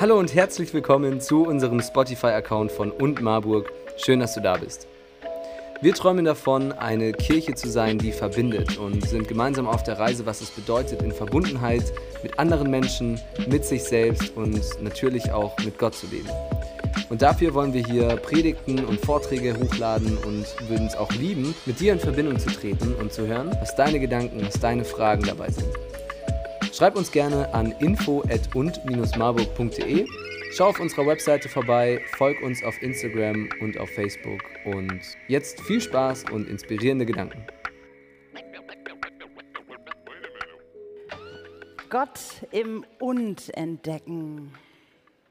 Hallo und herzlich willkommen zu unserem Spotify-Account von Und Marburg. Schön, dass du da bist. Wir träumen davon, eine Kirche zu sein, die verbindet und sind gemeinsam auf der Reise, was es bedeutet, in Verbundenheit mit anderen Menschen, mit sich selbst und natürlich auch mit Gott zu leben. Und dafür wollen wir hier Predigten und Vorträge hochladen und würden es auch lieben, mit dir in Verbindung zu treten und zu hören, was deine Gedanken, was deine Fragen dabei sind. Schreib uns gerne an info@und-marburg.de Schau auf unserer Webseite vorbei, folg uns auf Instagram und auf Facebook und jetzt viel Spaß und inspirierende Gedanken. Gott im Und entdecken,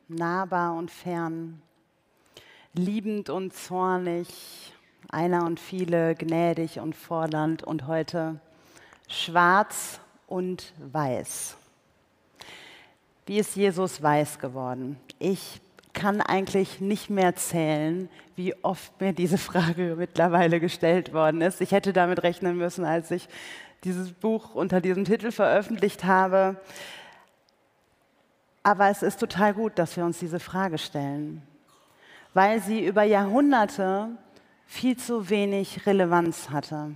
nahbar und fern, liebend und zornig, einer und viele, gnädig und fordernd und heute schwarz und weiß. Wie ist Jesus weiß geworden? Ich kann eigentlich nicht mehr zählen, wie oft mir diese Frage mittlerweile gestellt worden ist. Ich hätte damit rechnen müssen, als ich dieses Buch unter diesem Titel veröffentlicht habe. Aber es ist total gut, dass wir uns diese Frage stellen, weil sie über Jahrhunderte viel zu wenig Relevanz hatte,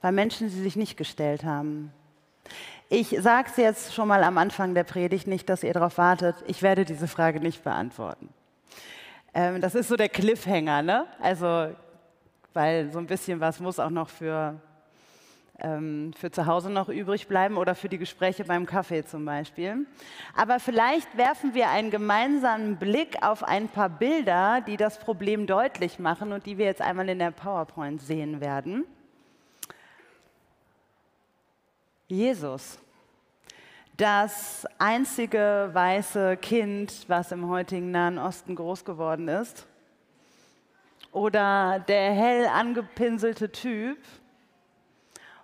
weil Menschen sie sich nicht gestellt haben. Ich sage es jetzt schon mal am Anfang der Predigt, nicht, dass ihr darauf wartet. Ich werde diese Frage nicht beantworten. Ähm, das ist so der Cliffhanger, ne? Also, weil so ein bisschen was muss auch noch für, ähm, für zu Hause noch übrig bleiben oder für die Gespräche beim Kaffee zum Beispiel. Aber vielleicht werfen wir einen gemeinsamen Blick auf ein paar Bilder, die das Problem deutlich machen und die wir jetzt einmal in der PowerPoint sehen werden. Jesus, das einzige weiße Kind, was im heutigen Nahen Osten groß geworden ist, oder der hell angepinselte Typ,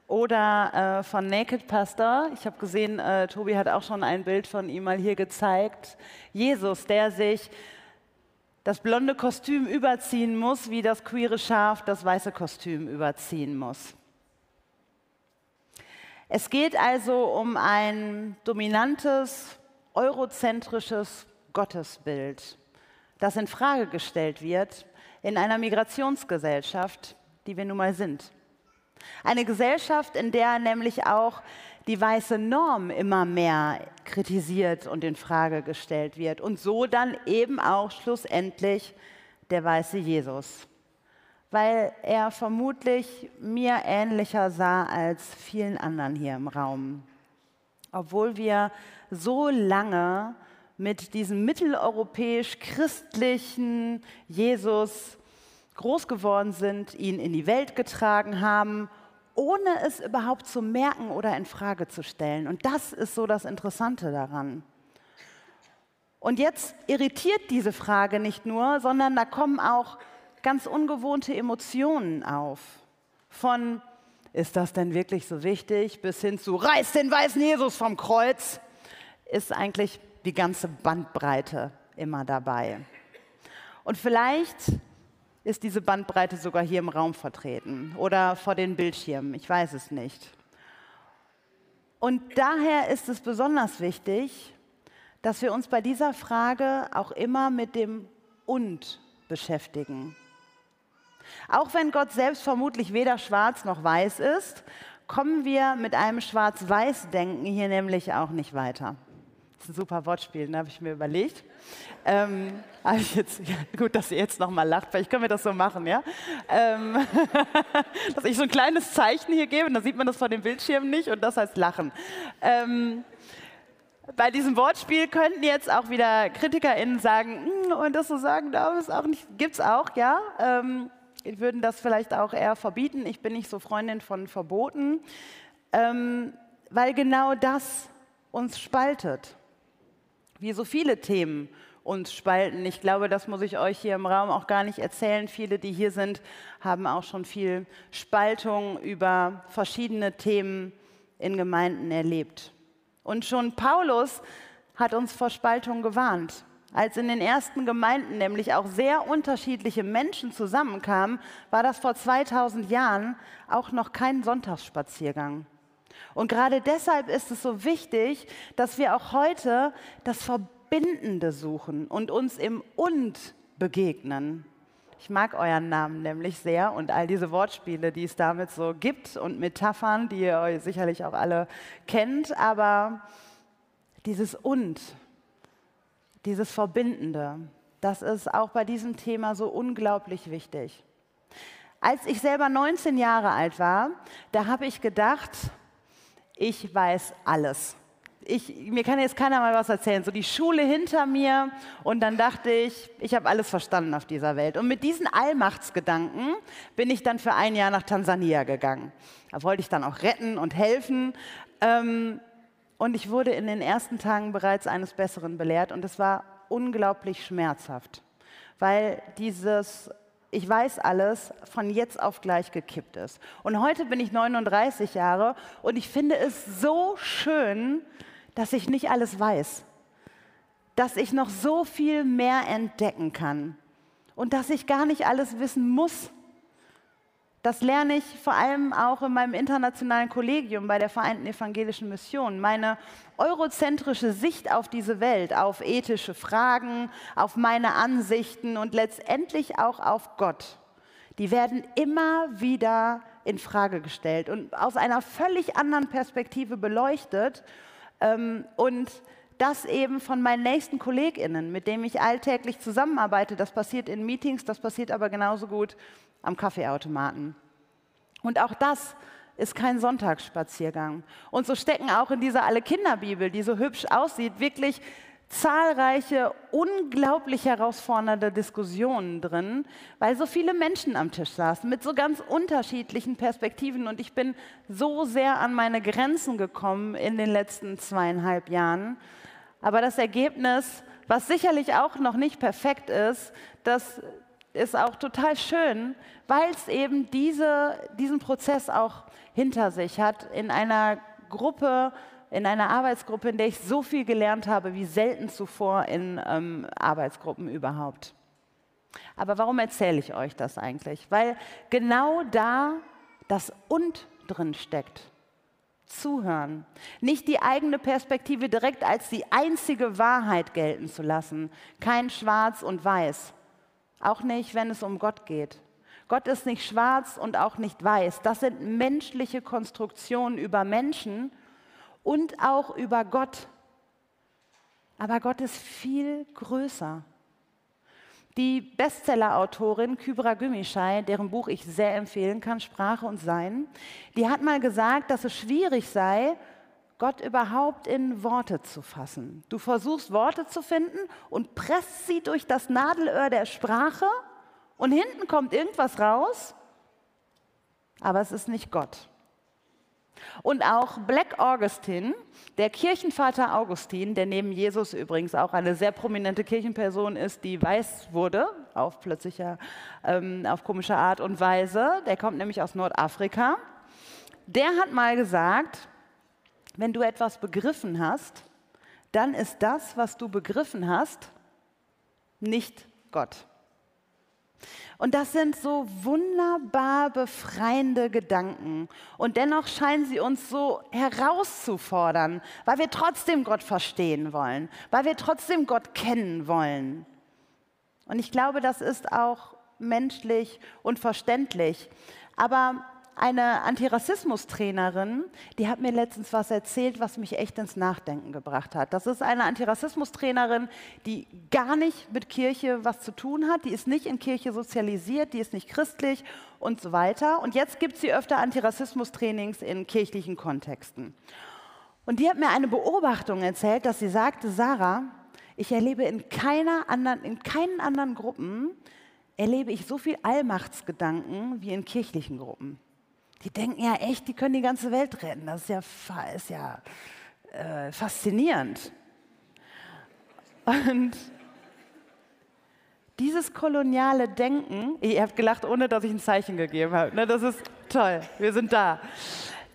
oder äh, von Naked Pastor. Ich habe gesehen, äh, Tobi hat auch schon ein Bild von ihm mal hier gezeigt. Jesus, der sich das blonde Kostüm überziehen muss, wie das queere Schaf das weiße Kostüm überziehen muss. Es geht also um ein dominantes, eurozentrisches Gottesbild, das in Frage gestellt wird in einer Migrationsgesellschaft, die wir nun mal sind. Eine Gesellschaft, in der nämlich auch die weiße Norm immer mehr kritisiert und in Frage gestellt wird und so dann eben auch schlussendlich der weiße Jesus weil er vermutlich mir ähnlicher sah als vielen anderen hier im Raum. Obwohl wir so lange mit diesem mitteleuropäisch-christlichen Jesus groß geworden sind, ihn in die Welt getragen haben, ohne es überhaupt zu merken oder in Frage zu stellen. Und das ist so das Interessante daran. Und jetzt irritiert diese Frage nicht nur, sondern da kommen auch ganz ungewohnte Emotionen auf. Von, ist das denn wirklich so wichtig, bis hin zu, reiß den weißen Jesus vom Kreuz, ist eigentlich die ganze Bandbreite immer dabei. Und vielleicht ist diese Bandbreite sogar hier im Raum vertreten oder vor den Bildschirmen, ich weiß es nicht. Und daher ist es besonders wichtig, dass wir uns bei dieser Frage auch immer mit dem Und beschäftigen. Auch wenn Gott selbst vermutlich weder schwarz noch weiß ist, kommen wir mit einem Schwarz-Weiß-Denken hier nämlich auch nicht weiter. Das ist ein super Wortspiel, da ne, habe ich mir überlegt. Ähm, ich jetzt, ja, gut, dass ihr jetzt nochmal lacht, vielleicht können wir das so machen, ja? Ähm, dass ich so ein kleines Zeichen hier gebe, dann sieht man das vor dem Bildschirm nicht und das heißt Lachen. Ähm, bei diesem Wortspiel könnten jetzt auch wieder KritikerInnen sagen, hm, und das so sagen darf es auch nicht, gibt es auch, ja. Ähm, würden das vielleicht auch eher verbieten. Ich bin nicht so Freundin von Verboten, ähm, weil genau das uns spaltet. Wie so viele Themen uns spalten. Ich glaube, das muss ich euch hier im Raum auch gar nicht erzählen. Viele, die hier sind, haben auch schon viel Spaltung über verschiedene Themen in Gemeinden erlebt. Und schon Paulus hat uns vor Spaltung gewarnt. Als in den ersten Gemeinden nämlich auch sehr unterschiedliche Menschen zusammenkamen, war das vor 2000 Jahren auch noch kein Sonntagsspaziergang. Und gerade deshalb ist es so wichtig, dass wir auch heute das Verbindende suchen und uns im Und begegnen. Ich mag euren Namen nämlich sehr und all diese Wortspiele, die es damit so gibt und Metaphern, die ihr euch sicherlich auch alle kennt, aber dieses Und, dieses Verbindende, das ist auch bei diesem Thema so unglaublich wichtig. Als ich selber 19 Jahre alt war, da habe ich gedacht, ich weiß alles. Ich, mir kann jetzt keiner mal was erzählen. So die Schule hinter mir und dann dachte ich, ich habe alles verstanden auf dieser Welt. Und mit diesen Allmachtsgedanken bin ich dann für ein Jahr nach Tansania gegangen. Da wollte ich dann auch retten und helfen. Ähm, und ich wurde in den ersten Tagen bereits eines Besseren belehrt und es war unglaublich schmerzhaft, weil dieses ich weiß alles, von jetzt auf gleich gekippt ist. Und heute bin ich 39 Jahre und ich finde es so schön, dass ich nicht alles weiß, dass ich noch so viel mehr entdecken kann und dass ich gar nicht alles wissen muss. Das lerne ich vor allem auch in meinem internationalen Kollegium bei der Vereinten Evangelischen Mission. Meine eurozentrische Sicht auf diese Welt, auf ethische Fragen, auf meine Ansichten und letztendlich auch auf Gott, die werden immer wieder in Frage gestellt und aus einer völlig anderen Perspektive beleuchtet. Ähm, und das eben von meinen nächsten KollegInnen, mit denen ich alltäglich zusammenarbeite. Das passiert in Meetings, das passiert aber genauso gut am Kaffeeautomaten. Und auch das ist kein Sonntagsspaziergang. Und so stecken auch in dieser Alle Kinderbibel, die so hübsch aussieht, wirklich zahlreiche, unglaublich herausfordernde Diskussionen drin, weil so viele Menschen am Tisch saßen mit so ganz unterschiedlichen Perspektiven. Und ich bin so sehr an meine Grenzen gekommen in den letzten zweieinhalb Jahren. Aber das Ergebnis, was sicherlich auch noch nicht perfekt ist, das ist auch total schön, weil es eben diese, diesen Prozess auch hinter sich hat in einer Gruppe, in einer Arbeitsgruppe, in der ich so viel gelernt habe wie selten zuvor in ähm, Arbeitsgruppen überhaupt. Aber warum erzähle ich euch das eigentlich? Weil genau da das Und drin steckt. Zuhören. Nicht die eigene Perspektive direkt als die einzige Wahrheit gelten zu lassen. Kein Schwarz und Weiß. Auch nicht, wenn es um Gott geht. Gott ist nicht schwarz und auch nicht weiß. Das sind menschliche Konstruktionen über Menschen und auch über Gott. Aber Gott ist viel größer. Die Bestseller-Autorin Kybra Gümüşay, deren Buch ich sehr empfehlen kann, Sprache und Sein, die hat mal gesagt, dass es schwierig sei, Gott überhaupt in Worte zu fassen. Du versuchst Worte zu finden und presst sie durch das Nadelöhr der Sprache und hinten kommt irgendwas raus, aber es ist nicht Gott. Und auch Black Augustine, der Kirchenvater Augustin, der neben Jesus übrigens auch eine sehr prominente Kirchenperson ist, die weiß wurde, auf plötzlicher, ähm, auf komische Art und Weise, der kommt nämlich aus Nordafrika, der hat mal gesagt, wenn du etwas begriffen hast, dann ist das, was du begriffen hast, nicht Gott. Und das sind so wunderbar befreiende Gedanken. Und dennoch scheinen sie uns so herauszufordern, weil wir trotzdem Gott verstehen wollen, weil wir trotzdem Gott kennen wollen. Und ich glaube, das ist auch menschlich und verständlich. Aber eine Antirassismus-Trainerin, die hat mir letztens was erzählt, was mich echt ins Nachdenken gebracht hat. Das ist eine Antirassismus-Trainerin, die gar nicht mit Kirche was zu tun hat, die ist nicht in Kirche sozialisiert, die ist nicht christlich und so weiter. Und jetzt gibt sie öfter Antirassismus-Trainings in kirchlichen Kontexten. Und die hat mir eine Beobachtung erzählt, dass sie sagte, Sarah, ich erlebe in, keiner anderen, in keinen anderen Gruppen, erlebe ich so viel Allmachtsgedanken wie in kirchlichen Gruppen. Die denken ja echt, die können die ganze Welt retten. Das ist ja, ist ja äh, faszinierend. Und dieses koloniale Denken, ihr habt gelacht, ohne dass ich ein Zeichen gegeben habe. Ne, das ist toll, wir sind da.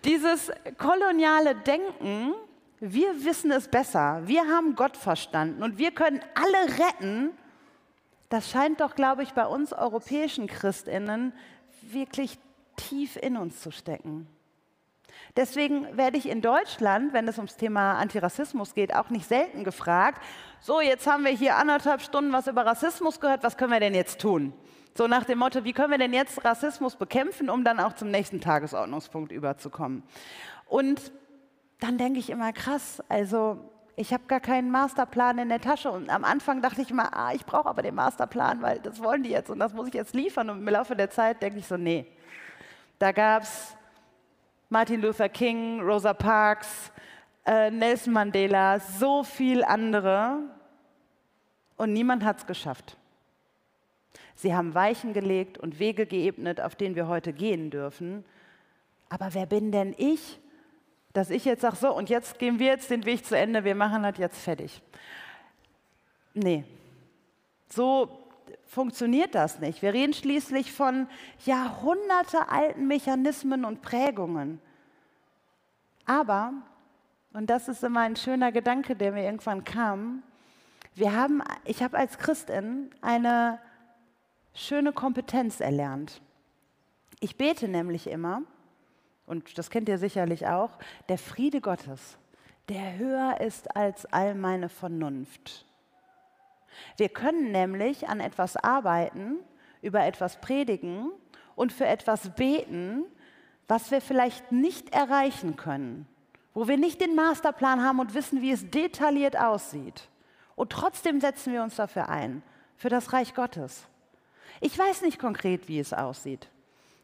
Dieses koloniale Denken, wir wissen es besser, wir haben Gott verstanden und wir können alle retten, das scheint doch, glaube ich, bei uns europäischen Christinnen wirklich tief in uns zu stecken. Deswegen werde ich in Deutschland, wenn es ums Thema Antirassismus geht, auch nicht selten gefragt, so, jetzt haben wir hier anderthalb Stunden was über Rassismus gehört, was können wir denn jetzt tun? So nach dem Motto, wie können wir denn jetzt Rassismus bekämpfen, um dann auch zum nächsten Tagesordnungspunkt überzukommen? Und dann denke ich immer, krass, also ich habe gar keinen Masterplan in der Tasche. Und am Anfang dachte ich immer, ah, ich brauche aber den Masterplan, weil das wollen die jetzt und das muss ich jetzt liefern. Und im Laufe der Zeit denke ich so, nee. Da gab es Martin Luther King, Rosa Parks, äh, Nelson Mandela, so viel andere. Und niemand hat es geschafft. Sie haben Weichen gelegt und Wege geebnet, auf denen wir heute gehen dürfen. Aber wer bin denn ich, dass ich jetzt sage, so, und jetzt gehen wir jetzt den Weg zu Ende, wir machen das jetzt fertig. Nee, so funktioniert das nicht. Wir reden schließlich von jahrhundertealten Mechanismen und Prägungen. Aber, und das ist immer ein schöner Gedanke, der mir irgendwann kam, wir haben, ich habe als Christin eine schöne Kompetenz erlernt. Ich bete nämlich immer, und das kennt ihr sicherlich auch, der Friede Gottes, der höher ist als all meine Vernunft. Wir können nämlich an etwas arbeiten, über etwas predigen und für etwas beten, was wir vielleicht nicht erreichen können, wo wir nicht den Masterplan haben und wissen, wie es detailliert aussieht. Und trotzdem setzen wir uns dafür ein, für das Reich Gottes. Ich weiß nicht konkret, wie es aussieht.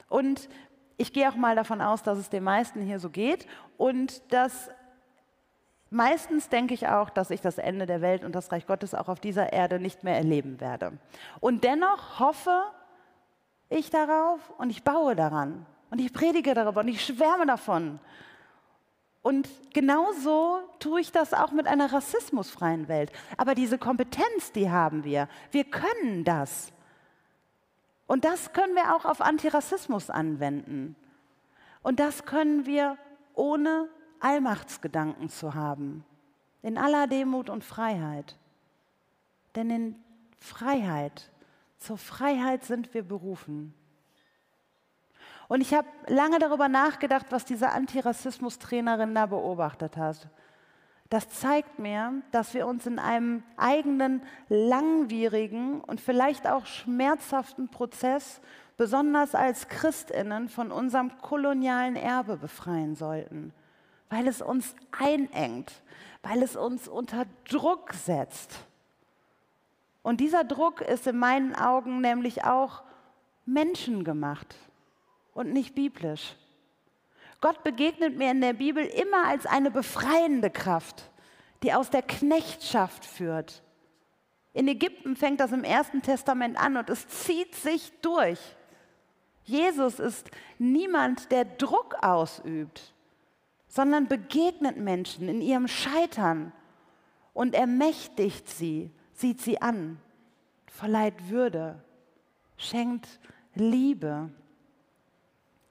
Und ich gehe auch mal davon aus, dass es den meisten hier so geht und dass meistens denke ich auch, dass ich das Ende der Welt und das Reich Gottes auch auf dieser Erde nicht mehr erleben werde. Und dennoch hoffe ich darauf und ich baue daran und ich predige darüber und ich schwärme davon. Und genauso tue ich das auch mit einer rassismusfreien Welt. Aber diese Kompetenz, die haben wir. Wir können das. Und das können wir auch auf Antirassismus anwenden. Und das können wir ohne Allmachtsgedanken zu haben. In aller Demut und Freiheit. Denn in Freiheit, zur Freiheit sind wir berufen. Und ich habe lange darüber nachgedacht, was diese Antirassismus-Trainerin da beobachtet hat. Das zeigt mir, dass wir uns in einem eigenen langwierigen und vielleicht auch schmerzhaften Prozess, besonders als Christinnen, von unserem kolonialen Erbe befreien sollten, weil es uns einengt, weil es uns unter Druck setzt. Und dieser Druck ist in meinen Augen nämlich auch menschengemacht und nicht biblisch. Gott begegnet mir in der Bibel immer als eine befreiende Kraft, die aus der Knechtschaft führt. In Ägypten fängt das im Ersten Testament an und es zieht sich durch. Jesus ist niemand, der Druck ausübt, sondern begegnet Menschen in ihrem Scheitern und ermächtigt sie, sieht sie an, verleiht Würde, schenkt Liebe.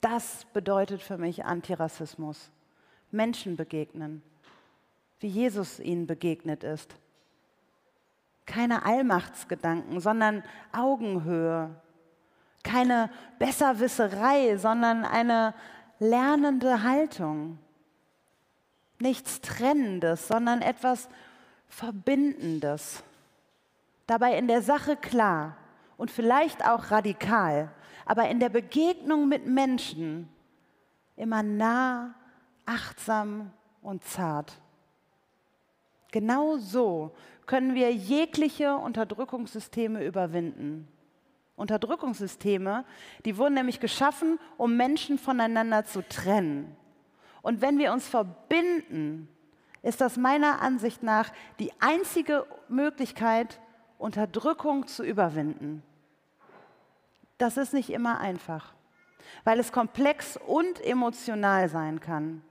Das bedeutet für mich Antirassismus. Menschen begegnen, wie Jesus ihnen begegnet ist. Keine Allmachtsgedanken, sondern Augenhöhe. Keine Besserwisserei, sondern eine lernende Haltung. Nichts Trennendes, sondern etwas Verbindendes. Dabei in der Sache klar und vielleicht auch radikal aber in der Begegnung mit Menschen immer nah, achtsam und zart. Genau so können wir jegliche Unterdrückungssysteme überwinden. Unterdrückungssysteme, die wurden nämlich geschaffen, um Menschen voneinander zu trennen. Und wenn wir uns verbinden, ist das meiner Ansicht nach die einzige Möglichkeit, Unterdrückung zu überwinden. Das ist nicht immer einfach, weil es komplex und emotional sein kann.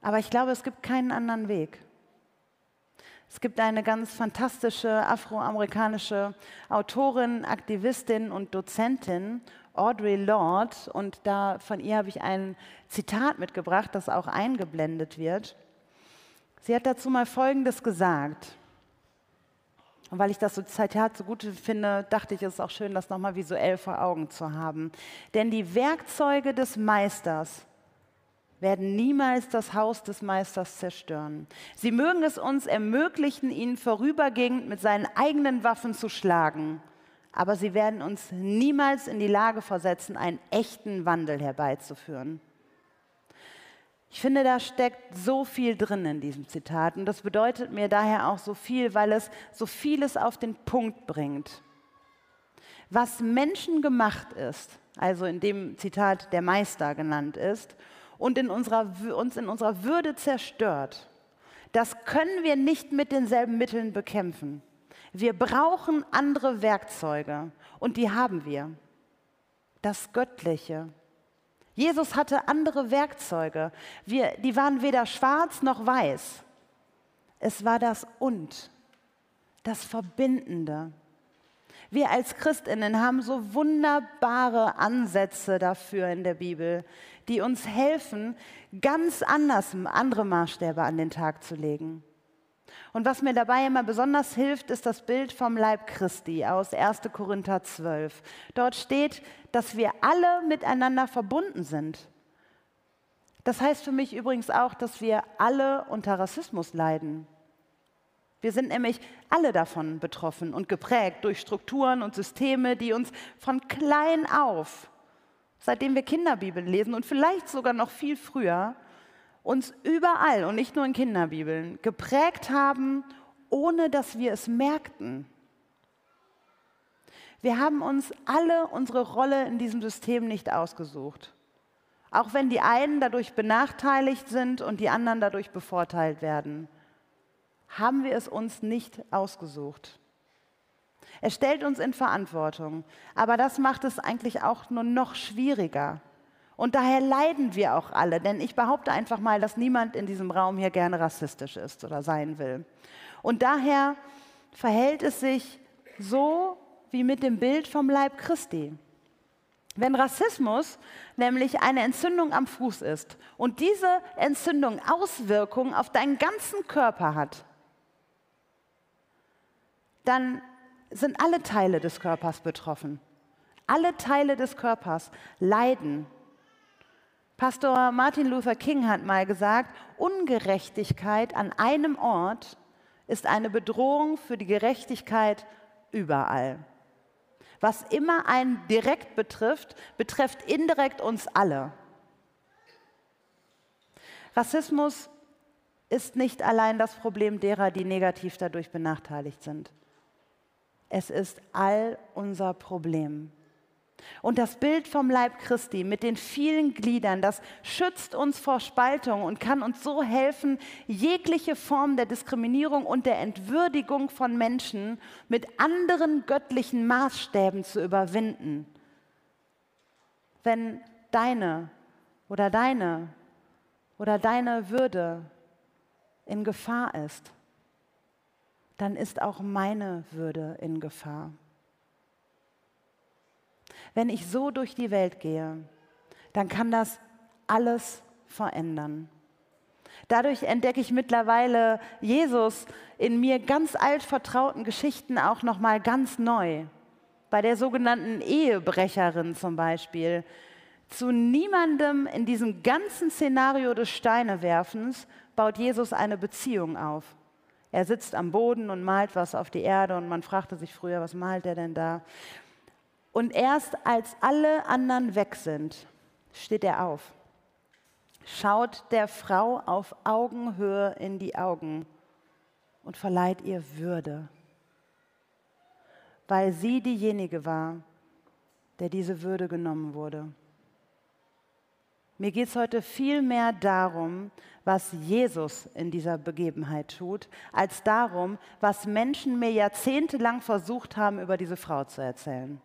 Aber ich glaube, es gibt keinen anderen Weg. Es gibt eine ganz fantastische afroamerikanische Autorin, Aktivistin und Dozentin, Audre Lorde, und da von ihr habe ich ein Zitat mitgebracht, das auch eingeblendet wird. Sie hat dazu mal Folgendes gesagt. Und weil ich das so Zitat so gut finde, dachte ich, es ist auch schön, das nochmal visuell vor Augen zu haben. Denn die Werkzeuge des Meisters werden niemals das Haus des Meisters zerstören. Sie mögen es uns ermöglichen, ihn vorübergehend mit seinen eigenen Waffen zu schlagen, aber sie werden uns niemals in die Lage versetzen, einen echten Wandel herbeizuführen. Ich finde, da steckt so viel drin in diesem Zitat und das bedeutet mir daher auch so viel, weil es so vieles auf den Punkt bringt. Was Menschen gemacht ist, also in dem Zitat der Meister genannt ist, und in unserer, uns in unserer Würde zerstört, das können wir nicht mit denselben Mitteln bekämpfen. Wir brauchen andere Werkzeuge und die haben wir. Das Göttliche. Jesus hatte andere Werkzeuge. Wir, die waren weder schwarz noch weiß. Es war das Und, das Verbindende. Wir als Christinnen haben so wunderbare Ansätze dafür in der Bibel, die uns helfen, ganz anders andere Maßstäbe an den Tag zu legen. Und was mir dabei immer besonders hilft, ist das Bild vom Leib Christi aus 1. Korinther 12. Dort steht, dass wir alle miteinander verbunden sind. Das heißt für mich übrigens auch, dass wir alle unter Rassismus leiden. Wir sind nämlich alle davon betroffen und geprägt durch Strukturen und Systeme, die uns von klein auf, seitdem wir Kinderbibeln lesen und vielleicht sogar noch viel früher, uns überall und nicht nur in Kinderbibeln geprägt haben, ohne dass wir es merkten. Wir haben uns alle unsere Rolle in diesem System nicht ausgesucht. Auch wenn die einen dadurch benachteiligt sind und die anderen dadurch bevorteilt werden, haben wir es uns nicht ausgesucht. Er stellt uns in Verantwortung, aber das macht es eigentlich auch nur noch schwieriger. Und daher leiden wir auch alle, denn ich behaupte einfach mal, dass niemand in diesem Raum hier gerne rassistisch ist oder sein will. Und daher verhält es sich so wie mit dem Bild vom Leib Christi. Wenn Rassismus nämlich eine Entzündung am Fuß ist und diese Entzündung Auswirkungen auf deinen ganzen Körper hat, dann sind alle Teile des Körpers betroffen. Alle Teile des Körpers leiden Pastor Martin Luther King hat mal gesagt, Ungerechtigkeit an einem Ort ist eine Bedrohung für die Gerechtigkeit überall. Was immer einen direkt betrifft, betrifft indirekt uns alle. Rassismus ist nicht allein das Problem derer, die negativ dadurch benachteiligt sind. Es ist all unser Problem. Und das Bild vom Leib Christi mit den vielen Gliedern, das schützt uns vor Spaltung und kann uns so helfen, jegliche Form der Diskriminierung und der Entwürdigung von Menschen mit anderen göttlichen Maßstäben zu überwinden. Wenn deine oder deine oder deine Würde in Gefahr ist, dann ist auch meine Würde in Gefahr. Wenn ich so durch die Welt gehe, dann kann das alles verändern. Dadurch entdecke ich mittlerweile Jesus in mir ganz alt vertrauten Geschichten auch noch mal ganz neu. Bei der sogenannten Ehebrecherin zum Beispiel. Zu niemandem in diesem ganzen Szenario des Steinewerfens baut Jesus eine Beziehung auf. Er sitzt am Boden und malt was auf die Erde und man fragte sich früher, was malt er denn da? Und erst als alle anderen weg sind, steht er auf, schaut der Frau auf Augenhöhe in die Augen und verleiht ihr Würde, weil sie diejenige war, der diese Würde genommen wurde. Mir geht es heute viel mehr darum, was Jesus in dieser Begebenheit tut, als darum, was Menschen mir jahrzehntelang versucht haben, über diese Frau zu erzählen.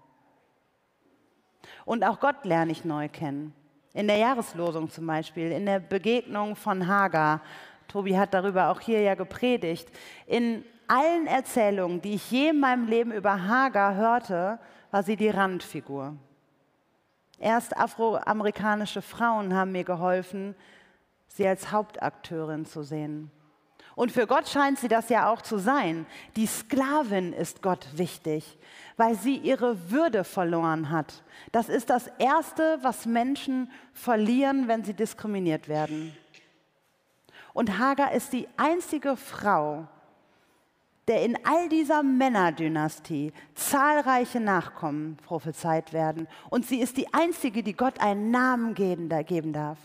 Und auch Gott lerne ich neu kennen. In der Jahreslosung zum Beispiel, in der Begegnung von Hagar. Tobi hat darüber auch hier ja gepredigt. In allen Erzählungen, die ich je in meinem Leben über Hagar hörte, war sie die Randfigur. Erst afroamerikanische Frauen haben mir geholfen, sie als Hauptakteurin zu sehen. Und für Gott scheint sie das ja auch zu sein. Die Sklavin ist Gott wichtig, weil sie ihre Würde verloren hat. Das ist das Erste, was Menschen verlieren, wenn sie diskriminiert werden. Und Hagar ist die einzige Frau, der in all dieser Männerdynastie zahlreiche Nachkommen prophezeit werden. Und sie ist die einzige, die Gott einen Namen geben, geben darf.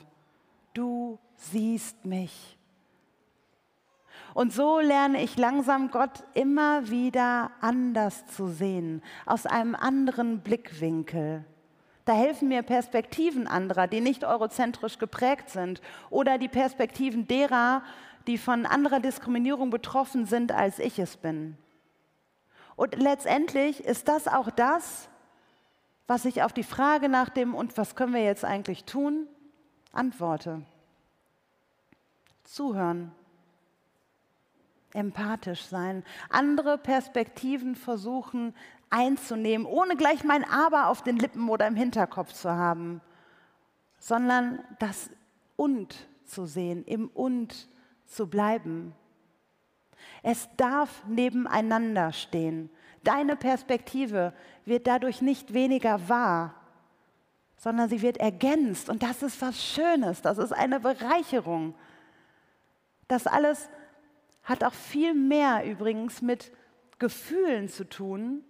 Du siehst mich. Und so lerne ich langsam Gott immer wieder anders zu sehen, aus einem anderen Blickwinkel. Da helfen mir Perspektiven anderer, die nicht eurozentrisch geprägt sind oder die Perspektiven derer, die von anderer Diskriminierung betroffen sind, als ich es bin. Und letztendlich ist das auch das, was ich auf die Frage nach dem und was können wir jetzt eigentlich tun, antworte. Zuhören, empathisch sein, andere Perspektiven versuchen einzunehmen, ohne gleich mein Aber auf den Lippen oder im Hinterkopf zu haben, sondern das Und zu sehen, im Und zu bleiben. Es darf nebeneinander stehen. Deine Perspektive wird dadurch nicht weniger wahr, sondern sie wird ergänzt. Und das ist was Schönes, das ist eine Bereicherung. Das alles hat auch viel mehr übrigens mit Gefühlen zu tun,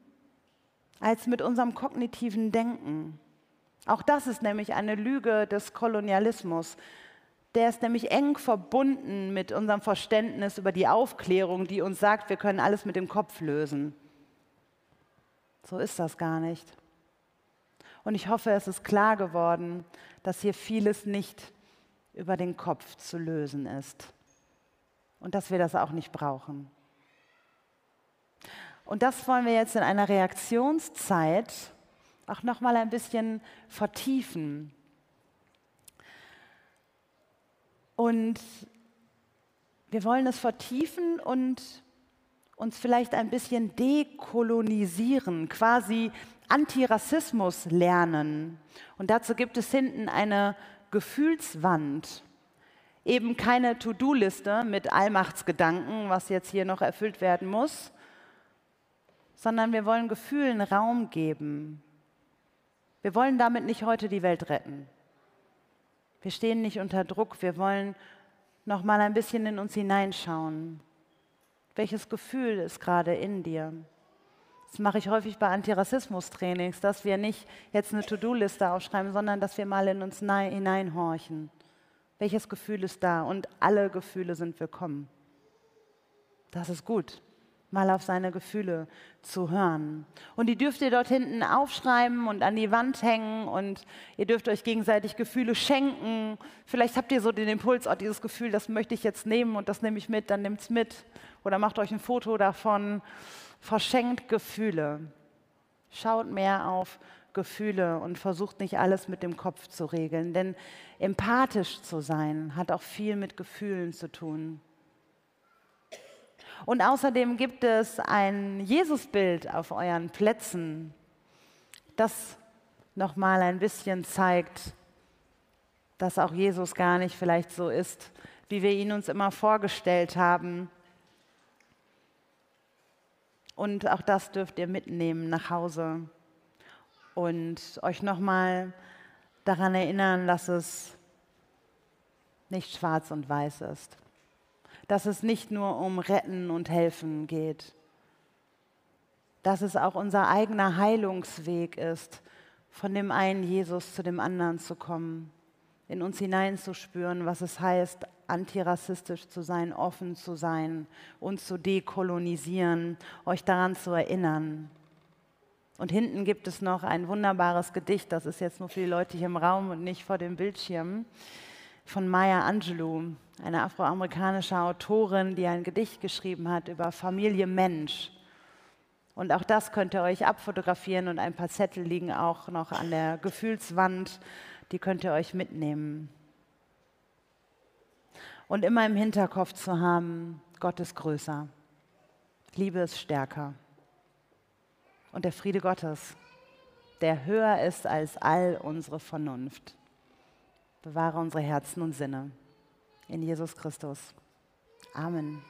als mit unserem kognitiven Denken. Auch das ist nämlich eine Lüge des Kolonialismus. Der ist nämlich eng verbunden mit unserem Verständnis über die Aufklärung, die uns sagt, wir können alles mit dem Kopf lösen. So ist das gar nicht. Und ich hoffe, es ist klar geworden, dass hier vieles nicht über den Kopf zu lösen ist und dass wir das auch nicht brauchen. Und das wollen wir jetzt in einer Reaktionszeit auch noch mal ein bisschen vertiefen. Und wir wollen es vertiefen und uns vielleicht ein bisschen dekolonisieren, quasi Antirassismus lernen. Und dazu gibt es hinten eine Gefühlswand. Eben keine To-Do-Liste mit Allmachtsgedanken, was jetzt hier noch erfüllt werden muss, sondern wir wollen Gefühlen Raum geben. Wir wollen damit nicht heute die Welt retten. Wir stehen nicht unter Druck. Wir wollen noch mal ein bisschen in uns hineinschauen. Welches Gefühl ist gerade in dir? Das mache ich häufig bei Antirassismus-Trainings, dass wir nicht jetzt eine To-Do-Liste aufschreiben, sondern dass wir mal in uns hineinhorchen. Welches Gefühl ist da? Und alle Gefühle sind willkommen. Das ist gut mal auf seine Gefühle zu hören. Und die dürft ihr dort hinten aufschreiben und an die Wand hängen und ihr dürft euch gegenseitig Gefühle schenken. Vielleicht habt ihr so den Impuls, oh, dieses Gefühl, das möchte ich jetzt nehmen und das nehme ich mit, dann nehmt es mit. Oder macht euch ein Foto davon. Verschenkt Gefühle. Schaut mehr auf Gefühle und versucht nicht alles mit dem Kopf zu regeln. Denn empathisch zu sein hat auch viel mit Gefühlen zu tun. Und außerdem gibt es ein Jesusbild auf euren Plätzen, das nochmal ein bisschen zeigt, dass auch Jesus gar nicht vielleicht so ist, wie wir ihn uns immer vorgestellt haben. Und auch das dürft ihr mitnehmen nach Hause und euch nochmal daran erinnern, dass es nicht schwarz und weiß ist dass es nicht nur um Retten und Helfen geht, dass es auch unser eigener Heilungsweg ist, von dem einen Jesus zu dem anderen zu kommen, in uns hineinzuspüren, was es heißt, antirassistisch zu sein, offen zu sein, uns zu dekolonisieren, euch daran zu erinnern. Und hinten gibt es noch ein wunderbares Gedicht, das ist jetzt nur für die Leute hier im Raum und nicht vor dem Bildschirm von Maya Angelou, eine afroamerikanische Autorin, die ein Gedicht geschrieben hat über Familie Mensch. Und auch das könnt ihr euch abfotografieren und ein paar Zettel liegen auch noch an der Gefühlswand, die könnt ihr euch mitnehmen. Und immer im Hinterkopf zu haben, Gott ist größer, Liebe ist stärker. Und der Friede Gottes, der höher ist als all unsere Vernunft Bewahre unsere Herzen und Sinne. In Jesus Christus. Amen.